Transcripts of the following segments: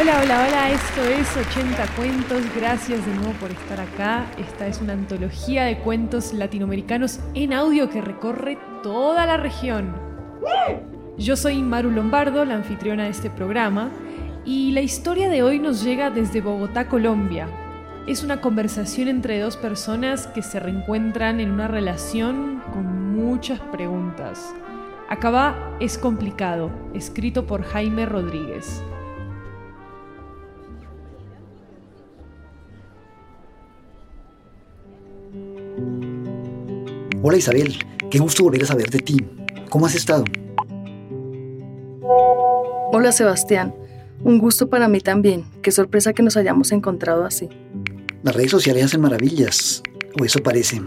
Hola, hola, hola, esto es 80 Cuentos, gracias de nuevo por estar acá. Esta es una antología de cuentos latinoamericanos en audio que recorre toda la región. Yo soy Maru Lombardo, la anfitriona de este programa, y la historia de hoy nos llega desde Bogotá, Colombia. Es una conversación entre dos personas que se reencuentran en una relación con muchas preguntas. Acaba Es complicado, escrito por Jaime Rodríguez. Hola Isabel, qué gusto volver a saber de ti. ¿Cómo has estado? Hola Sebastián, un gusto para mí también. Qué sorpresa que nos hayamos encontrado así. Las redes sociales hacen maravillas, o eso parece.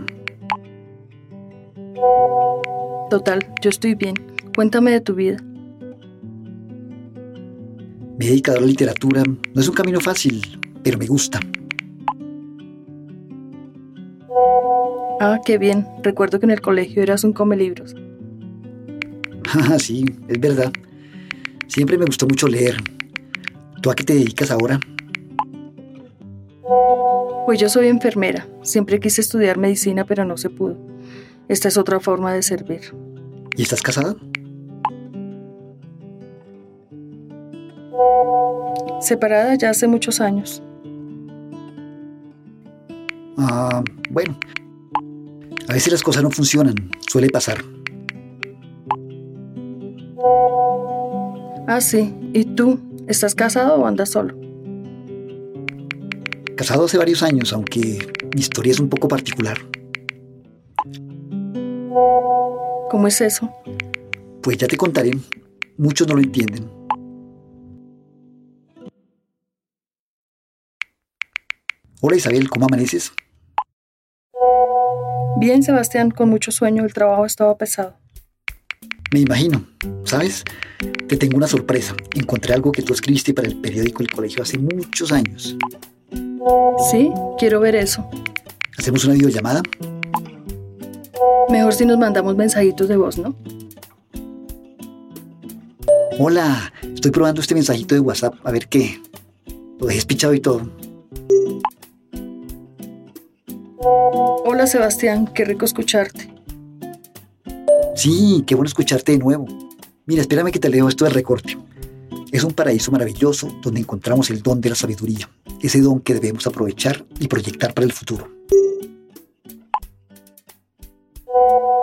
Total, yo estoy bien. Cuéntame de tu vida. Me he dedicado a la literatura. No es un camino fácil, pero me gusta. Ah, qué bien. Recuerdo que en el colegio eras un come libros. Ah, sí, es verdad. Siempre me gustó mucho leer. ¿Tú a qué te dedicas ahora? Pues yo soy enfermera. Siempre quise estudiar medicina, pero no se pudo. Esta es otra forma de servir. ¿Y estás casada? Separada ya hace muchos años. Ah, bueno, a veces las cosas no funcionan, suele pasar. Ah, sí. ¿Y tú? ¿Estás casado o andas solo? Casado hace varios años, aunque mi historia es un poco particular. ¿Cómo es eso? Pues ya te contaré. Muchos no lo entienden. Hola Isabel, ¿cómo amaneces? Bien, Sebastián, con mucho sueño, el trabajo estaba pesado. Me imagino. ¿Sabes? Te tengo una sorpresa. Encontré algo que tú escribiste para el periódico El Colegio hace muchos años. Sí, quiero ver eso. ¿Hacemos una videollamada? Mejor si nos mandamos mensajitos de voz, ¿no? Hola, estoy probando este mensajito de WhatsApp, a ver qué. Lo dejé pichado y todo. Hola Sebastián, qué rico escucharte. Sí, qué bueno escucharte de nuevo. Mira, espérame que te leo esto del recorte. Es un paraíso maravilloso donde encontramos el don de la sabiduría, ese don que debemos aprovechar y proyectar para el futuro.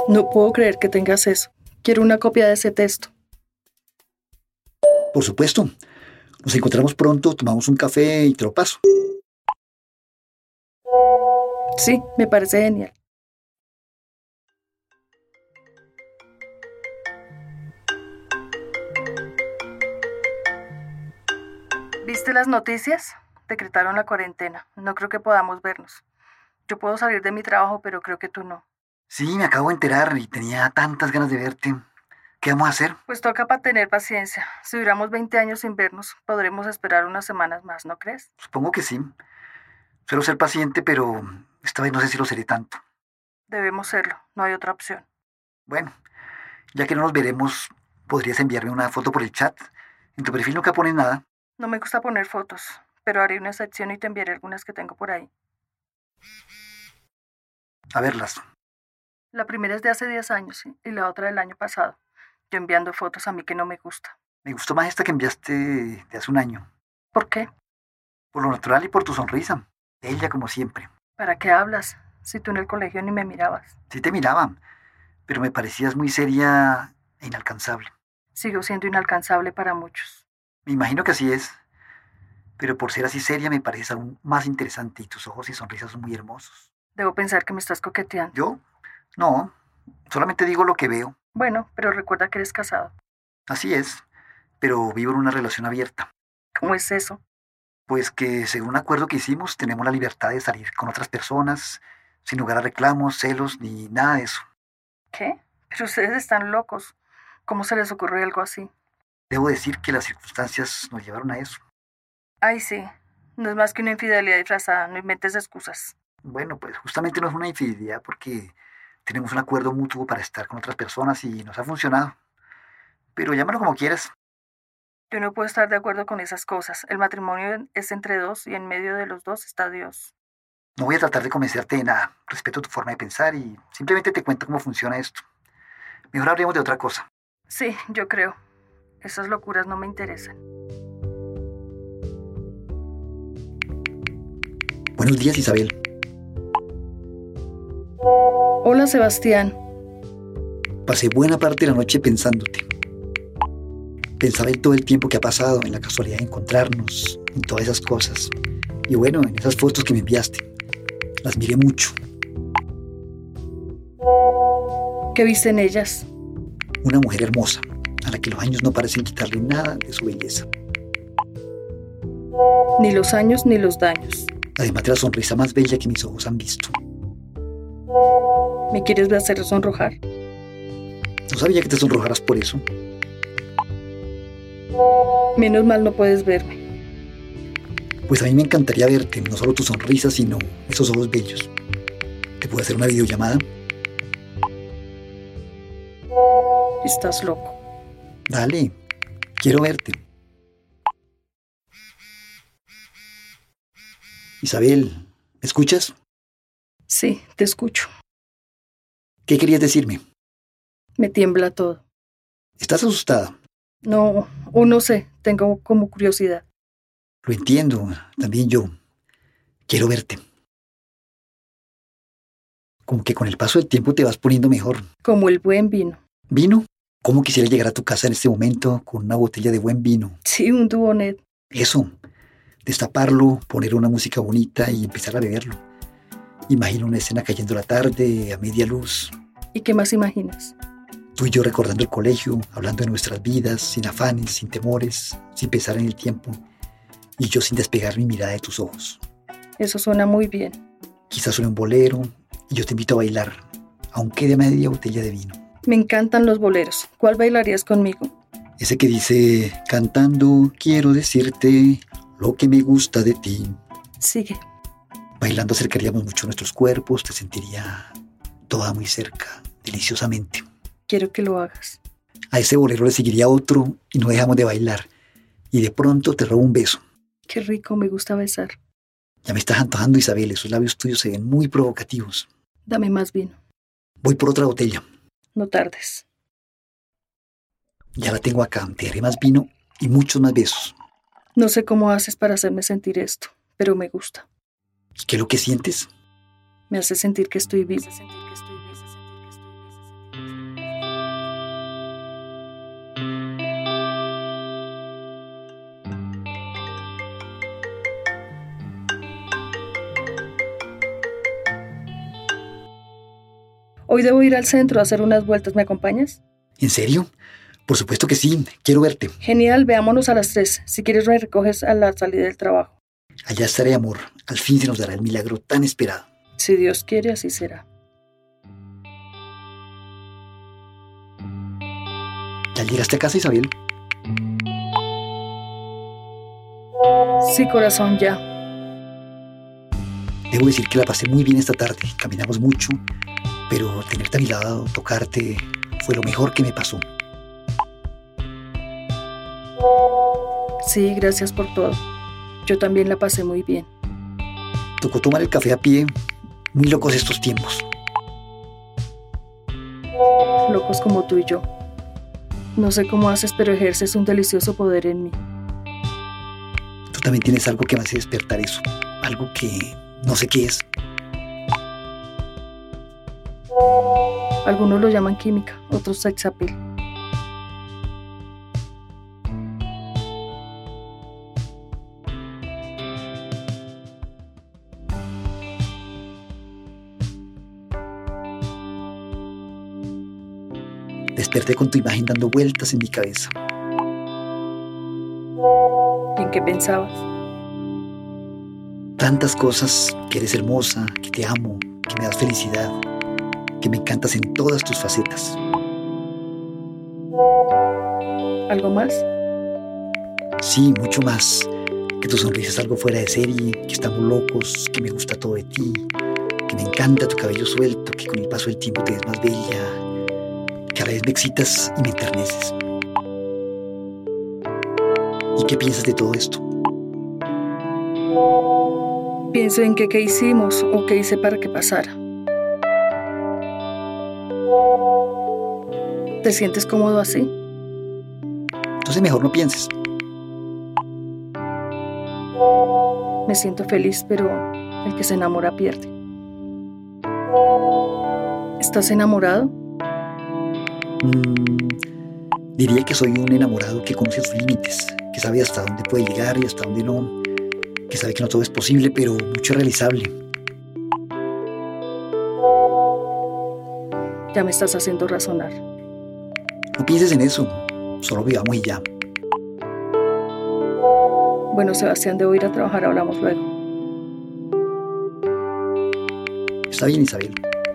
No puedo creer que tengas eso. Quiero una copia de ese texto. Por supuesto. Nos encontramos pronto, tomamos un café y te lo paso. Sí, me parece genial. ¿Viste las noticias? Decretaron la cuarentena. No creo que podamos vernos. Yo puedo salir de mi trabajo, pero creo que tú no. Sí, me acabo de enterar y tenía tantas ganas de verte. ¿Qué vamos a hacer? Pues toca para tener paciencia. Si duramos 20 años sin vernos, podremos esperar unas semanas más, ¿no crees? Supongo que sí. Suelo ser paciente, pero esta vez no sé si lo seré tanto. Debemos serlo, no hay otra opción. Bueno, ya que no nos veremos, ¿podrías enviarme una foto por el chat? En tu perfil nunca pones nada. No me gusta poner fotos, pero haré una excepción y te enviaré algunas que tengo por ahí. A verlas. La primera es de hace 10 años y la otra del año pasado. Yo enviando fotos a mí que no me gusta. Me gustó más esta que enviaste de hace un año. ¿Por qué? Por lo natural y por tu sonrisa. Ella como siempre. ¿Para qué hablas? Si tú en el colegio ni me mirabas. Sí te miraba, pero me parecías muy seria e inalcanzable. Sigo siendo inalcanzable para muchos. Me imagino que así es, pero por ser así seria me pareces aún más interesante y tus ojos y sonrisas son muy hermosos. Debo pensar que me estás coqueteando. ¿Yo? No, solamente digo lo que veo. Bueno, pero recuerda que eres casado. Así es, pero vivo en una relación abierta. ¿Cómo es eso? Pues que según un acuerdo que hicimos tenemos la libertad de salir con otras personas sin lugar a reclamos, celos ni nada de eso. ¿Qué? Pero ustedes están locos. ¿Cómo se les ocurrió algo así? Debo decir que las circunstancias nos llevaron a eso. Ay, sí. No es más que una infidelidad disfrazada. No inventes excusas. Bueno, pues justamente no es una infidelidad porque tenemos un acuerdo mutuo para estar con otras personas y nos ha funcionado. Pero llámalo como quieras. Yo no puedo estar de acuerdo con esas cosas. El matrimonio es entre dos y en medio de los dos está Dios. No voy a tratar de convencerte de nada. Respeto tu forma de pensar y simplemente te cuento cómo funciona esto. Mejor hablemos de otra cosa. Sí, yo creo. Esas locuras no me interesan. Buenos días, Isabel. Hola, Sebastián. Pasé buena parte de la noche pensándote. Pensaba en todo el tiempo que ha pasado, en la casualidad de encontrarnos, en todas esas cosas. Y bueno, en esas fotos que me enviaste. Las miré mucho. ¿Qué viste en ellas? Una mujer hermosa, a la que los años no parecen quitarle nada de su belleza. Ni los años ni los daños. Además de la sonrisa más bella que mis ojos han visto. ¿Me quieres hacer sonrojar? No sabía que te sonrojaras por eso. Menos mal no puedes verme. Pues a mí me encantaría verte, no solo tu sonrisa, sino esos ojos bellos. ¿Te puedo hacer una videollamada? Estás loco. Dale, quiero verte. Isabel, ¿me escuchas? Sí, te escucho. ¿Qué querías decirme? Me tiembla todo. ¿Estás asustada? No, o no sé, tengo como curiosidad. Lo entiendo, también yo. Quiero verte. Como que con el paso del tiempo te vas poniendo mejor. Como el buen vino. ¿Vino? ¿Cómo quisiera llegar a tu casa en este momento con una botella de buen vino? Sí, un duonet. Eso. Destaparlo, poner una música bonita y empezar a beberlo. Imagino una escena cayendo la tarde, a media luz. ¿Y qué más imaginas? Tú y yo recordando el colegio, hablando de nuestras vidas, sin afanes, sin temores, sin pensar en el tiempo y yo sin despegar mi mirada de tus ojos. Eso suena muy bien. Quizás suene un bolero y yo te invito a bailar, aunque de media botella de vino. Me encantan los boleros. ¿Cuál bailarías conmigo? Ese que dice, cantando quiero decirte lo que me gusta de ti. Sigue. Bailando acercaríamos mucho nuestros cuerpos, te sentiría toda muy cerca, deliciosamente. Quiero que lo hagas. A ese bolero le seguiría otro y no dejamos de bailar. Y de pronto te robo un beso. Qué rico, me gusta besar. Ya me estás antojando, Isabel. Esos labios tuyos se ven muy provocativos. Dame más vino. Voy por otra botella. No tardes. Ya la tengo acá. Te haré más vino y muchos más besos. No sé cómo haces para hacerme sentir esto, pero me gusta. ¿Y qué es lo que sientes? Me hace sentir que estoy viva. Hoy debo ir al centro a hacer unas vueltas. ¿Me acompañas? ¿En serio? Por supuesto que sí. Quiero verte. Genial, veámonos a las tres. Si quieres, me recoges a la salida del trabajo. Allá estaré, amor. Al fin se nos dará el milagro tan esperado. Si Dios quiere, así será. ¿Ya llegaste a casa, Isabel? Sí, corazón, ya. Debo decir que la pasé muy bien esta tarde. Caminamos mucho pero tenerte a mi lado, tocarte, fue lo mejor que me pasó. Sí, gracias por todo. Yo también la pasé muy bien. Tocó tomar el café a pie, muy locos estos tiempos. Locos como tú y yo. No sé cómo haces, pero ejerces un delicioso poder en mí. Tú también tienes algo que me hace despertar eso, algo que no sé qué es. Algunos lo llaman química, otros sex appeal. Desperté con tu imagen dando vueltas en mi cabeza. ¿Y en qué pensabas? Tantas cosas, que eres hermosa, que te amo, que me das felicidad, que me encantas en todas tus facetas. ¿Algo más? Sí, mucho más. Que tu sonrisa es algo fuera de serie, que estamos locos, que me gusta todo de ti, que me encanta tu cabello suelto, que con el paso del tiempo te ves más bella, que a veces me excitas y me enterneces. ¿Y qué piensas de todo esto? Pienso en qué, qué hicimos o qué hice para que pasara. ¿Te sientes cómodo así? Entonces mejor no pienses. Me siento feliz, pero el que se enamora pierde. ¿Estás enamorado? Mm, diría que soy un enamorado que conoce sus límites, que sabe hasta dónde puede llegar y hasta dónde no, que sabe que no todo es posible, pero mucho es realizable. Ya me estás haciendo razonar. No pienses en eso, solo vivamos y ya. Bueno, Sebastián, debo ir a trabajar, hablamos luego. Está bien, Isabel.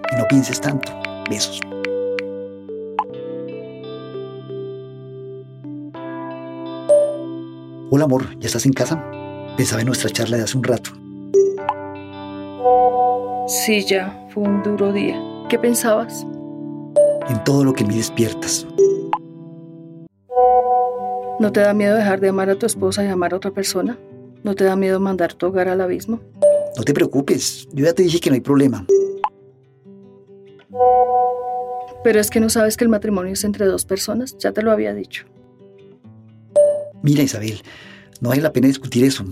Y no pienses tanto. Besos. Hola amor, ¿ya estás en casa? Pensaba en nuestra charla de hace un rato. Sí, ya, fue un duro día. ¿Qué pensabas? En todo lo que me despiertas. ¿No te da miedo dejar de amar a tu esposa y amar a otra persona? ¿No te da miedo mandar tu hogar al abismo? No te preocupes, yo ya te dije que no hay problema. Pero es que no sabes que el matrimonio es entre dos personas, ya te lo había dicho. Mira Isabel, no vale la pena discutir eso.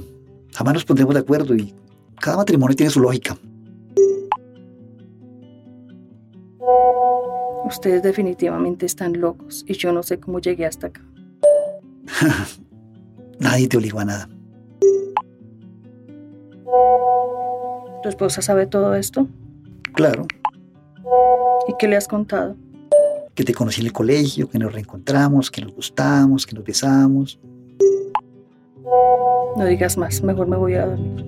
Jamás nos pondremos de acuerdo y cada matrimonio tiene su lógica. Ustedes definitivamente están locos y yo no sé cómo llegué hasta acá. Nadie te obligó a nada. ¿Tu esposa sabe todo esto? Claro, ¿Y qué le has contado? que te conocí en el colegio, que nos reencontramos, que nos gustamos, que nos besamos. No digas más, mejor me voy a dormir.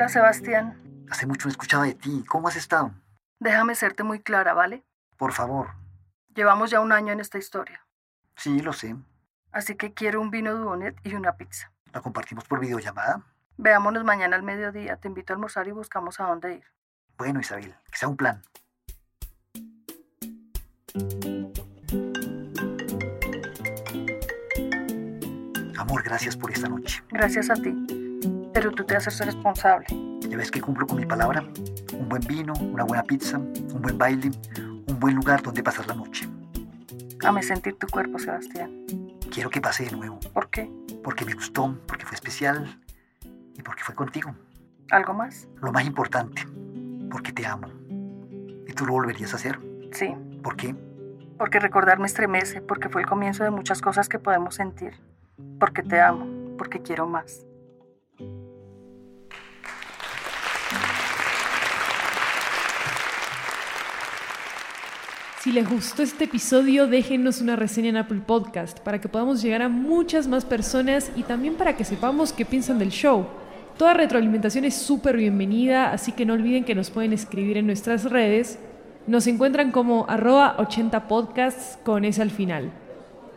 Hola Sebastián, Hace mucho no escuchaba de ti. ¿Cómo has estado? déjame serte muy clara, ¿vale? Por favor. Llevamos ya un año en esta historia, Sí, lo sé. así que quiero un vino Duonet y una pizza. ¿La compartimos por videollamada? Veámonos mañana al mediodía, te invito a almorzar y buscamos a dónde ir. Bueno, Isabel, que sea un plan. Amor, gracias por esta noche. Gracias a ti, pero tú te haces responsable. Ya ves que cumplo con mi palabra. Un buen vino, una buena pizza, un buen baile, un buen lugar donde pasar la noche. Dame sentir tu cuerpo, Sebastián. Quiero que pase de nuevo, ¿Por qué? porque me gustó, porque fue especial y porque fue contigo. ¿Algo más? Lo más importante, porque te amo. ¿Y tú lo volverías a hacer? Sí, ¿Por qué? porque recordar me estremece, porque fue el comienzo de muchas cosas que podemos sentir. Porque te amo, porque quiero más. Si les gustó este episodio, déjenos una reseña en Apple Podcast para que podamos llegar a muchas más personas y también para que sepamos qué piensan del show. Toda retroalimentación es súper bienvenida, así que no olviden que nos pueden escribir en nuestras redes. Nos encuentran como arroba 80 podcasts con ese al final.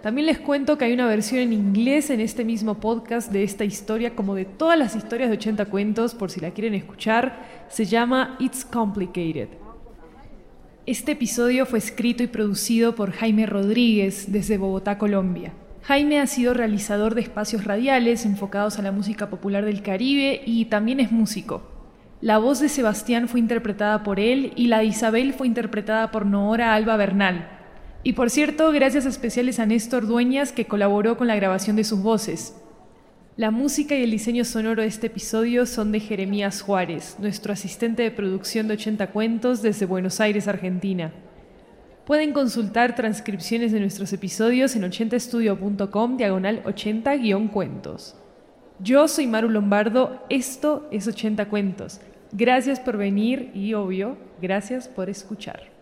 También les cuento que hay una versión en inglés en este mismo podcast de esta historia, como de todas las historias de 80 cuentos, por si la quieren escuchar. Se llama It's Complicated. Este episodio fue escrito y producido por Jaime Rodríguez desde Bogotá, Colombia. Jaime ha sido realizador de espacios radiales enfocados a la música popular del Caribe y también es músico. La voz de Sebastián fue interpretada por él y la de Isabel fue interpretada por Noora Alba Bernal. Y por cierto, gracias especiales a Néstor Dueñas que colaboró con la grabación de sus voces. La música y el diseño sonoro de este episodio son de Jeremías Juárez, nuestro asistente de producción de 80 cuentos desde Buenos Aires, Argentina. Pueden consultar transcripciones de nuestros episodios en 80estudio.com diagonal 80-cuentos. Yo soy Maru Lombardo, esto es 80 cuentos. Gracias por venir y, obvio, gracias por escuchar.